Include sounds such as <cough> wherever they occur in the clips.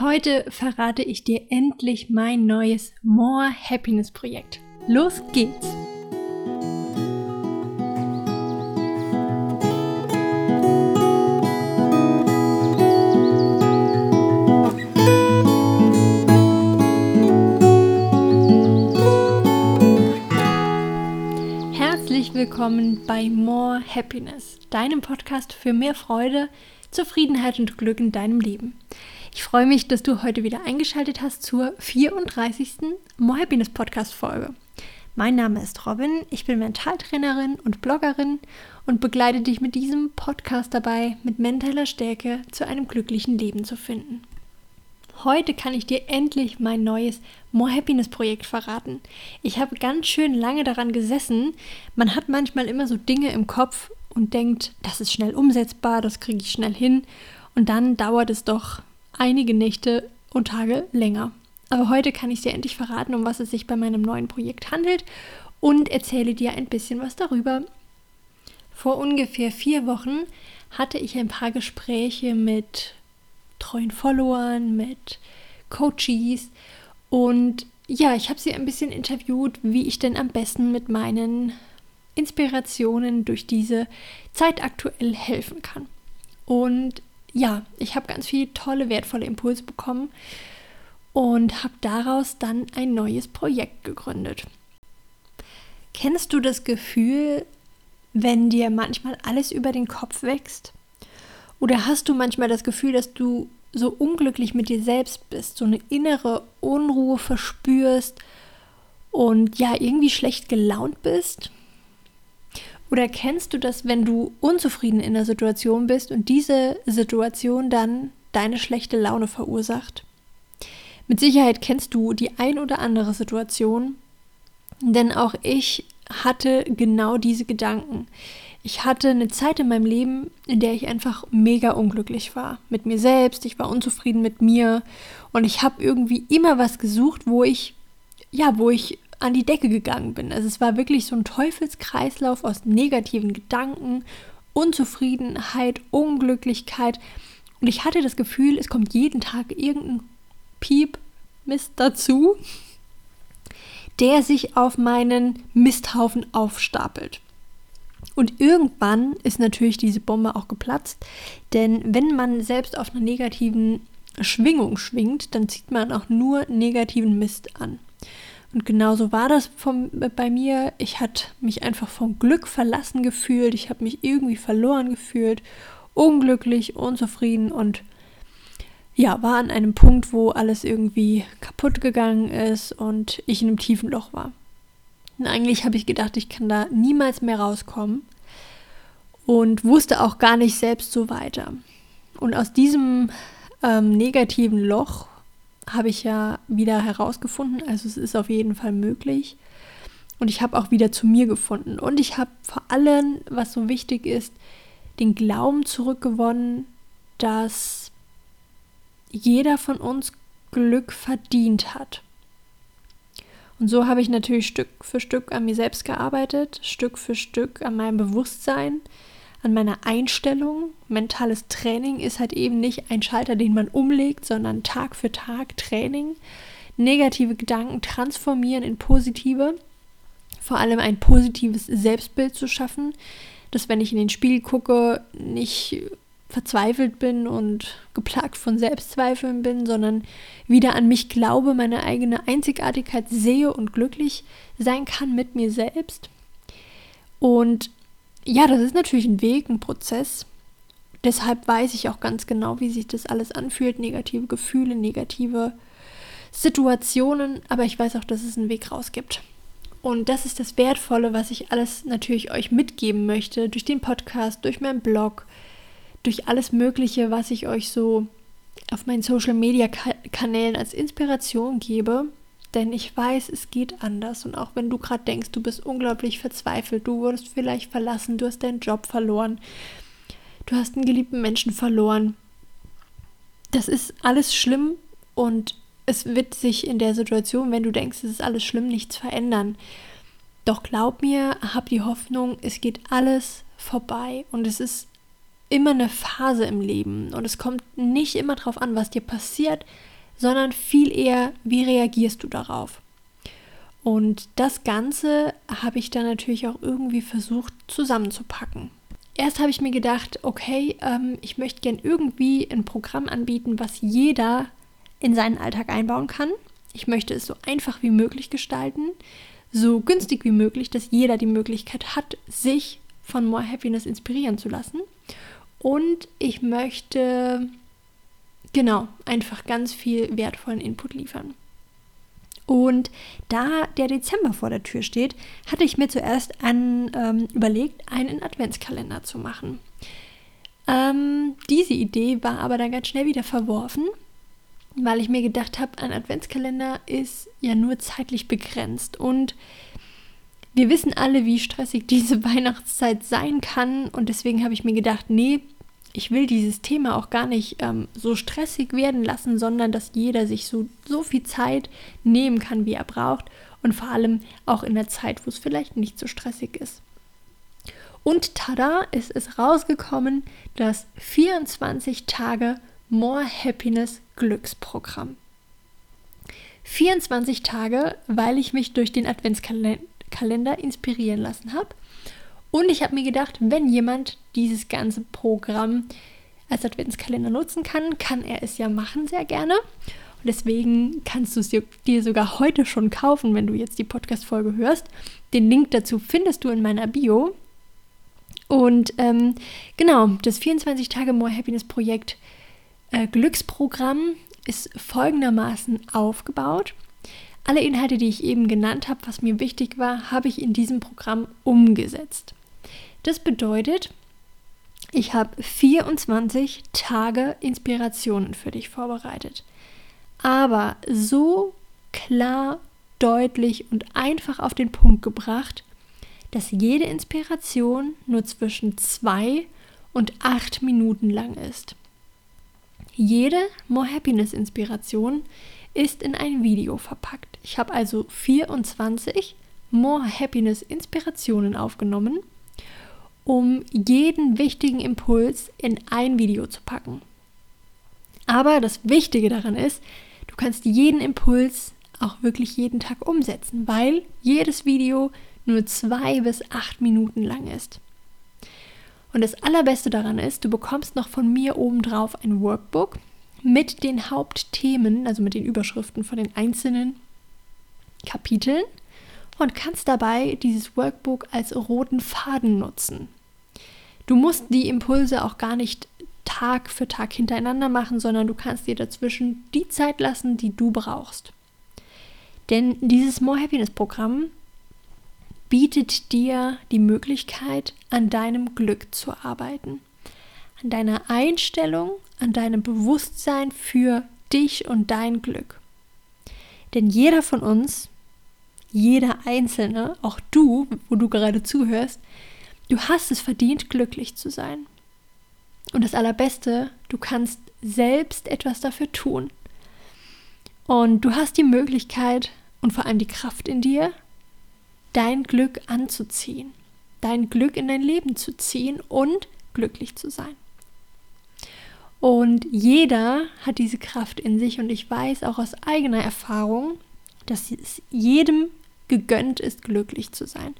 Heute verrate ich dir endlich mein neues More Happiness Projekt. Los geht's! Herzlich willkommen bei More Happiness, deinem Podcast für mehr Freude, Zufriedenheit und Glück in deinem Leben. Ich freue mich, dass du heute wieder eingeschaltet hast zur 34. More Happiness Podcast Folge. Mein Name ist Robin, ich bin Mentaltrainerin und Bloggerin und begleite dich mit diesem Podcast dabei, mit mentaler Stärke zu einem glücklichen Leben zu finden. Heute kann ich dir endlich mein neues More Happiness Projekt verraten. Ich habe ganz schön lange daran gesessen. Man hat manchmal immer so Dinge im Kopf und denkt, das ist schnell umsetzbar, das kriege ich schnell hin. Und dann dauert es doch einige Nächte und Tage länger. Aber heute kann ich dir endlich verraten, um was es sich bei meinem neuen Projekt handelt und erzähle dir ein bisschen was darüber. Vor ungefähr vier Wochen hatte ich ein paar Gespräche mit treuen Followern, mit Coaches und ja, ich habe sie ein bisschen interviewt, wie ich denn am besten mit meinen Inspirationen durch diese Zeit aktuell helfen kann. Und ja, ich habe ganz viele tolle, wertvolle Impulse bekommen und habe daraus dann ein neues Projekt gegründet. Kennst du das Gefühl, wenn dir manchmal alles über den Kopf wächst? Oder hast du manchmal das Gefühl, dass du so unglücklich mit dir selbst bist, so eine innere Unruhe verspürst und ja, irgendwie schlecht gelaunt bist? Oder kennst du das, wenn du unzufrieden in der Situation bist und diese Situation dann deine schlechte Laune verursacht? Mit Sicherheit kennst du die ein oder andere Situation, denn auch ich hatte genau diese Gedanken. Ich hatte eine Zeit in meinem Leben, in der ich einfach mega unglücklich war mit mir selbst, ich war unzufrieden mit mir und ich habe irgendwie immer was gesucht, wo ich ja, wo ich an die Decke gegangen bin. Also es war wirklich so ein Teufelskreislauf aus negativen Gedanken, Unzufriedenheit, Unglücklichkeit. Und ich hatte das Gefühl, es kommt jeden Tag irgendein Piep Mist dazu, der sich auf meinen Misthaufen aufstapelt. Und irgendwann ist natürlich diese Bombe auch geplatzt, denn wenn man selbst auf einer negativen Schwingung schwingt, dann zieht man auch nur negativen Mist an. Und genauso war das vom, bei mir. Ich hatte mich einfach vom Glück verlassen gefühlt. Ich habe mich irgendwie verloren gefühlt, unglücklich, unzufrieden und ja, war an einem Punkt, wo alles irgendwie kaputt gegangen ist und ich in einem tiefen Loch war. Und eigentlich habe ich gedacht, ich kann da niemals mehr rauskommen und wusste auch gar nicht selbst so weiter. Und aus diesem ähm, negativen Loch habe ich ja wieder herausgefunden. Also es ist auf jeden Fall möglich. Und ich habe auch wieder zu mir gefunden. Und ich habe vor allem, was so wichtig ist, den Glauben zurückgewonnen, dass jeder von uns Glück verdient hat. Und so habe ich natürlich Stück für Stück an mir selbst gearbeitet, Stück für Stück an meinem Bewusstsein, an meiner Einstellung. Mentales Training ist halt eben nicht ein Schalter, den man umlegt, sondern Tag für Tag Training. Negative Gedanken transformieren in positive. Vor allem ein positives Selbstbild zu schaffen, dass wenn ich in den Spiegel gucke, nicht verzweifelt bin und geplagt von Selbstzweifeln bin, sondern wieder an mich glaube, meine eigene Einzigartigkeit sehe und glücklich sein kann mit mir selbst. Und ja, das ist natürlich ein Weg, ein Prozess. Deshalb weiß ich auch ganz genau, wie sich das alles anfühlt. Negative Gefühle, negative Situationen. Aber ich weiß auch, dass es einen Weg raus gibt. Und das ist das Wertvolle, was ich alles natürlich euch mitgeben möchte. Durch den Podcast, durch meinen Blog, durch alles Mögliche, was ich euch so auf meinen Social Media Kanälen als Inspiration gebe denn ich weiß, es geht anders. Und auch wenn du gerade denkst, du bist unglaublich verzweifelt, du wurdest vielleicht verlassen, du hast deinen Job verloren, du hast einen geliebten Menschen verloren. Das ist alles schlimm und es wird sich in der Situation, wenn du denkst, es ist alles schlimm, nichts verändern. Doch glaub mir, hab die Hoffnung, es geht alles vorbei und es ist immer eine Phase im Leben und es kommt nicht immer darauf an, was dir passiert, sondern viel eher, wie reagierst du darauf. Und das Ganze habe ich dann natürlich auch irgendwie versucht zusammenzupacken. Erst habe ich mir gedacht, okay, ähm, ich möchte gern irgendwie ein Programm anbieten, was jeder in seinen Alltag einbauen kann. Ich möchte es so einfach wie möglich gestalten, so günstig wie möglich, dass jeder die Möglichkeit hat, sich von More Happiness inspirieren zu lassen. Und ich möchte genau einfach ganz viel wertvollen Input liefern. Und da der Dezember vor der Tür steht, hatte ich mir zuerst an, ähm, überlegt, einen Adventskalender zu machen. Ähm, diese Idee war aber dann ganz schnell wieder verworfen, weil ich mir gedacht habe, ein Adventskalender ist ja nur zeitlich begrenzt und wir wissen alle, wie stressig <laughs> diese Weihnachtszeit sein kann und deswegen habe ich mir gedacht, nee, ich will dieses Thema auch gar nicht ähm, so stressig werden lassen, sondern dass jeder sich so, so viel Zeit nehmen kann, wie er braucht und vor allem auch in der Zeit, wo es vielleicht nicht so stressig ist. Und tada, es ist rausgekommen, das 24 Tage More Happiness Glücksprogramm. 24 Tage, weil ich mich durch den Adventskalender inspirieren lassen habe und ich habe mir gedacht, wenn jemand dieses ganze Programm als Adventskalender nutzen kann, kann er es ja machen sehr gerne. Und deswegen kannst du es dir sogar heute schon kaufen, wenn du jetzt die Podcast-Folge hörst. Den Link dazu findest du in meiner Bio. Und ähm, genau, das 24 Tage More Happiness Projekt äh, Glücksprogramm ist folgendermaßen aufgebaut. Alle Inhalte, die ich eben genannt habe, was mir wichtig war, habe ich in diesem Programm umgesetzt. Das bedeutet, ich habe 24 Tage Inspirationen für dich vorbereitet. Aber so klar, deutlich und einfach auf den Punkt gebracht, dass jede Inspiration nur zwischen zwei und acht Minuten lang ist. Jede More Happiness Inspiration ist in ein Video verpackt. Ich habe also 24 More Happiness Inspirationen aufgenommen um jeden wichtigen Impuls in ein Video zu packen. Aber das Wichtige daran ist, du kannst jeden Impuls auch wirklich jeden Tag umsetzen, weil jedes Video nur zwei bis acht Minuten lang ist. Und das Allerbeste daran ist, du bekommst noch von mir obendrauf ein Workbook mit den Hauptthemen, also mit den Überschriften von den einzelnen Kapiteln und kannst dabei dieses Workbook als roten Faden nutzen. Du musst die Impulse auch gar nicht Tag für Tag hintereinander machen, sondern du kannst dir dazwischen die Zeit lassen, die du brauchst. Denn dieses More Happiness Programm bietet dir die Möglichkeit, an deinem Glück zu arbeiten, an deiner Einstellung, an deinem Bewusstsein für dich und dein Glück. Denn jeder von uns, jeder Einzelne, auch du, wo du gerade zuhörst, Du hast es verdient, glücklich zu sein. Und das Allerbeste, du kannst selbst etwas dafür tun. Und du hast die Möglichkeit und vor allem die Kraft in dir, dein Glück anzuziehen, dein Glück in dein Leben zu ziehen und glücklich zu sein. Und jeder hat diese Kraft in sich und ich weiß auch aus eigener Erfahrung, dass es jedem gegönnt ist, glücklich zu sein.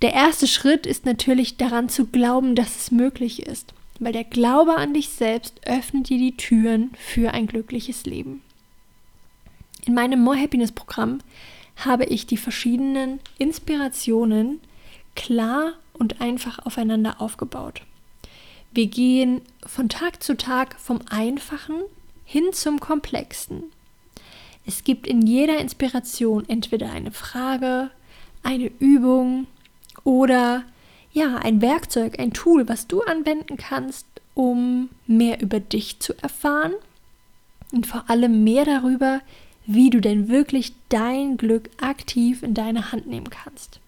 Der erste Schritt ist natürlich daran zu glauben, dass es möglich ist, weil der Glaube an dich selbst öffnet dir die Türen für ein glückliches Leben. In meinem More Happiness Programm habe ich die verschiedenen Inspirationen klar und einfach aufeinander aufgebaut. Wir gehen von Tag zu Tag vom Einfachen hin zum Komplexen. Es gibt in jeder Inspiration entweder eine Frage, eine Übung oder ja, ein Werkzeug, ein Tool, was du anwenden kannst, um mehr über dich zu erfahren und vor allem mehr darüber, wie du denn wirklich dein Glück aktiv in deine Hand nehmen kannst.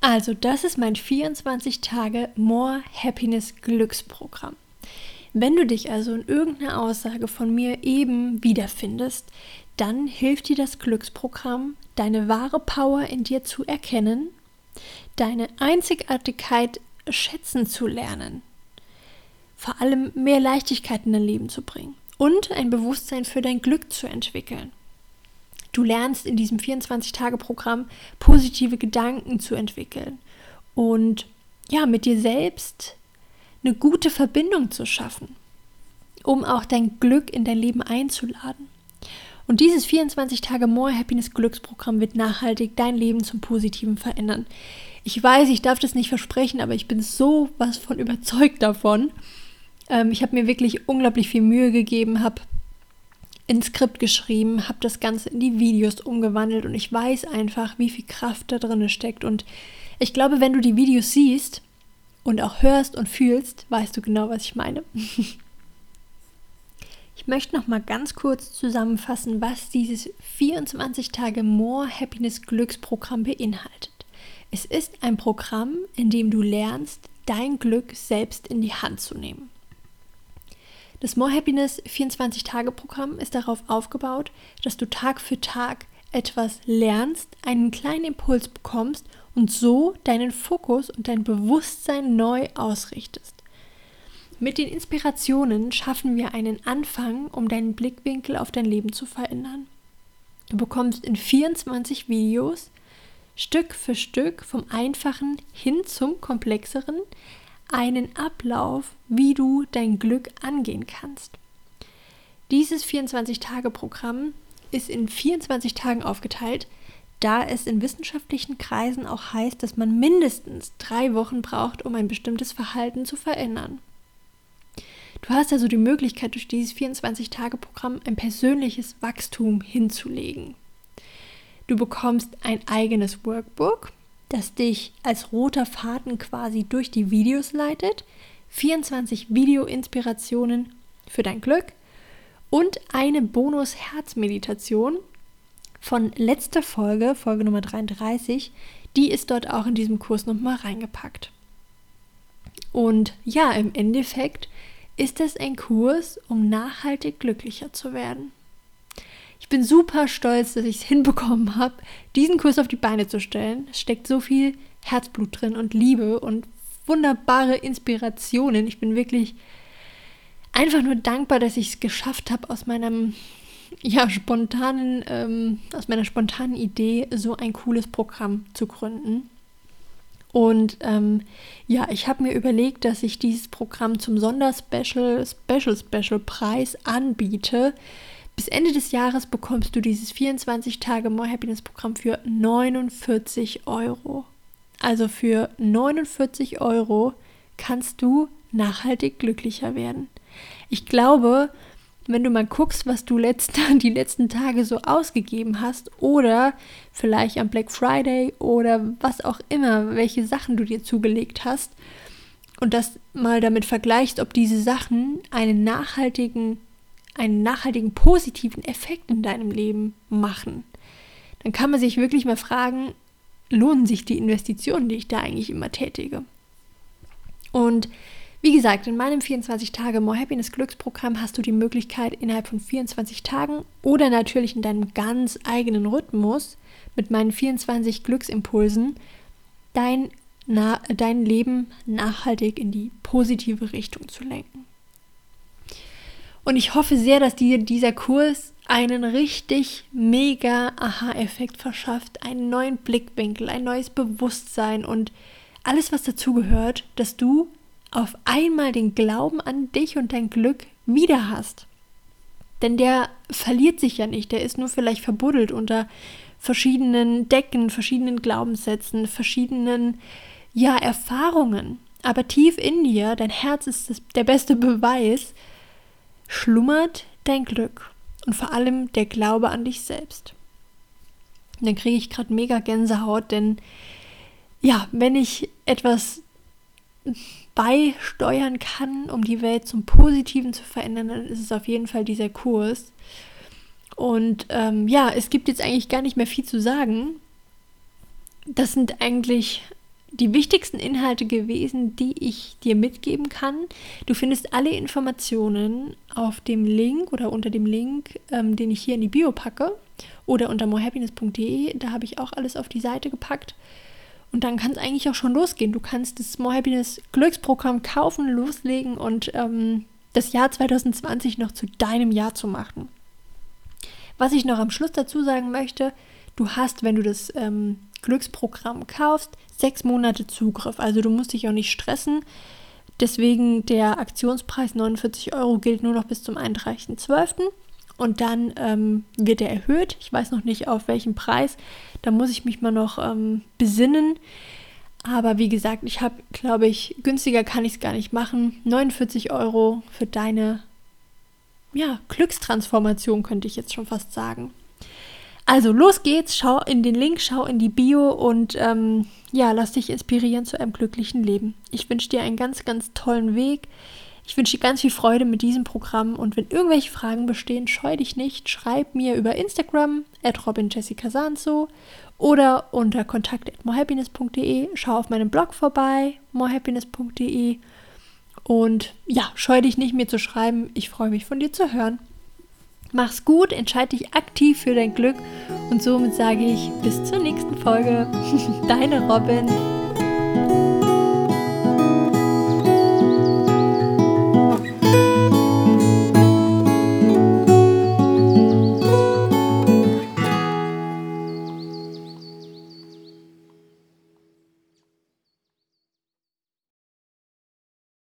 Also, das ist mein 24 Tage More Happiness Glücksprogramm. Wenn du dich also in irgendeiner Aussage von mir eben wiederfindest, dann hilft dir das Glücksprogramm, deine wahre Power in dir zu erkennen deine Einzigartigkeit schätzen zu lernen. Vor allem mehr Leichtigkeit in dein Leben zu bringen und ein Bewusstsein für dein Glück zu entwickeln. Du lernst in diesem 24-Tage-Programm positive Gedanken zu entwickeln und ja, mit dir selbst eine gute Verbindung zu schaffen, um auch dein Glück in dein Leben einzuladen. Und dieses 24 Tage More Happiness Glücksprogramm wird nachhaltig dein Leben zum Positiven verändern. Ich weiß, ich darf das nicht versprechen, aber ich bin so was von überzeugt davon. Ähm, ich habe mir wirklich unglaublich viel Mühe gegeben, habe ein Skript geschrieben, habe das Ganze in die Videos umgewandelt und ich weiß einfach, wie viel Kraft da drin steckt. Und ich glaube, wenn du die Videos siehst und auch hörst und fühlst, weißt du genau, was ich meine. <laughs> Ich möchte noch mal ganz kurz zusammenfassen, was dieses 24 Tage More Happiness Glücksprogramm beinhaltet. Es ist ein Programm, in dem du lernst, dein Glück selbst in die Hand zu nehmen. Das More Happiness 24 Tage Programm ist darauf aufgebaut, dass du Tag für Tag etwas lernst, einen kleinen Impuls bekommst und so deinen Fokus und dein Bewusstsein neu ausrichtest. Mit den Inspirationen schaffen wir einen Anfang, um deinen Blickwinkel auf dein Leben zu verändern. Du bekommst in 24 Videos Stück für Stück vom Einfachen hin zum Komplexeren einen Ablauf, wie du dein Glück angehen kannst. Dieses 24-Tage-Programm ist in 24 Tagen aufgeteilt, da es in wissenschaftlichen Kreisen auch heißt, dass man mindestens drei Wochen braucht, um ein bestimmtes Verhalten zu verändern. Du hast also die Möglichkeit, durch dieses 24-Tage-Programm ein persönliches Wachstum hinzulegen. Du bekommst ein eigenes Workbook, das dich als roter Faden quasi durch die Videos leitet, 24 Video-Inspirationen für dein Glück und eine Bonus-Herz-Meditation von letzter Folge, Folge Nummer 33, die ist dort auch in diesem Kurs nochmal reingepackt. Und ja, im Endeffekt ist es ein Kurs, um nachhaltig glücklicher zu werden. Ich bin super stolz, dass ich es hinbekommen habe, diesen Kurs auf die Beine zu stellen. Es steckt so viel Herzblut drin und Liebe und wunderbare Inspirationen. Ich bin wirklich einfach nur dankbar, dass ich es geschafft habe, aus meinem ja, spontanen, ähm, aus meiner spontanen Idee so ein cooles Programm zu gründen. Und ähm, ja, ich habe mir überlegt, dass ich dieses Programm zum Sonderspecial, Special, Special Preis anbiete. Bis Ende des Jahres bekommst du dieses 24 Tage More Happiness Programm für 49 Euro. Also für 49 Euro kannst du nachhaltig glücklicher werden. Ich glaube, wenn du mal guckst, was du letzte, <laughs> die letzten Tage so ausgegeben hast oder vielleicht am Black Friday oder was auch immer, welche Sachen du dir zugelegt hast und das mal damit vergleichst, ob diese Sachen einen nachhaltigen, einen nachhaltigen positiven Effekt in deinem Leben machen, dann kann man sich wirklich mal fragen, lohnen sich die Investitionen, die ich da eigentlich immer tätige? Und wie gesagt, in meinem 24 Tage More Happiness Glücksprogramm hast du die Möglichkeit, innerhalb von 24 Tagen oder natürlich in deinem ganz eigenen Rhythmus mit meinen 24 Glücksimpulsen dein, na, dein Leben nachhaltig in die positive Richtung zu lenken. Und ich hoffe sehr, dass dir dieser Kurs einen richtig mega Aha-Effekt verschafft, einen neuen Blickwinkel, ein neues Bewusstsein und alles, was dazugehört, dass du auf einmal den Glauben an dich und dein Glück wieder hast. Denn der verliert sich ja nicht, der ist nur vielleicht verbuddelt unter verschiedenen Decken, verschiedenen Glaubenssätzen, verschiedenen ja, Erfahrungen. Aber tief in dir, dein Herz ist das, der beste Beweis, schlummert dein Glück und vor allem der Glaube an dich selbst. Und dann kriege ich gerade mega Gänsehaut, denn ja, wenn ich etwas beisteuern kann, um die Welt zum Positiven zu verändern, dann ist es auf jeden Fall dieser Kurs. Und ähm, ja, es gibt jetzt eigentlich gar nicht mehr viel zu sagen. Das sind eigentlich die wichtigsten Inhalte gewesen, die ich dir mitgeben kann. Du findest alle Informationen auf dem Link oder unter dem Link, ähm, den ich hier in die Bio packe oder unter morehappiness.de. Da habe ich auch alles auf die Seite gepackt. Und dann kann es eigentlich auch schon losgehen. Du kannst das More Happiness Glücksprogramm kaufen, loslegen und ähm, das Jahr 2020 noch zu deinem Jahr zu machen. Was ich noch am Schluss dazu sagen möchte, du hast, wenn du das ähm, Glücksprogramm kaufst, sechs Monate Zugriff. Also du musst dich auch nicht stressen. Deswegen der Aktionspreis 49 Euro gilt nur noch bis zum 31.12. Und dann ähm, wird er erhöht. Ich weiß noch nicht auf welchen Preis. Da muss ich mich mal noch ähm, besinnen. Aber wie gesagt, ich habe, glaube ich, günstiger kann ich es gar nicht machen. 49 Euro für deine ja, Glückstransformation, könnte ich jetzt schon fast sagen. Also los geht's, schau in den Link, schau in die Bio und ähm, ja, lass dich inspirieren zu einem glücklichen Leben. Ich wünsche dir einen ganz, ganz tollen Weg. Ich wünsche dir ganz viel Freude mit diesem Programm und wenn irgendwelche Fragen bestehen, scheu dich nicht, schreib mir über Instagram at robinjessicasanzo oder unter kontakt.morehappiness.de. Schau auf meinem Blog vorbei, morehappiness.de und ja, scheu dich nicht, mir zu schreiben. Ich freue mich von dir zu hören. Mach's gut, entscheide dich aktiv für dein Glück und somit sage ich bis zur nächsten Folge. <laughs> Deine Robin.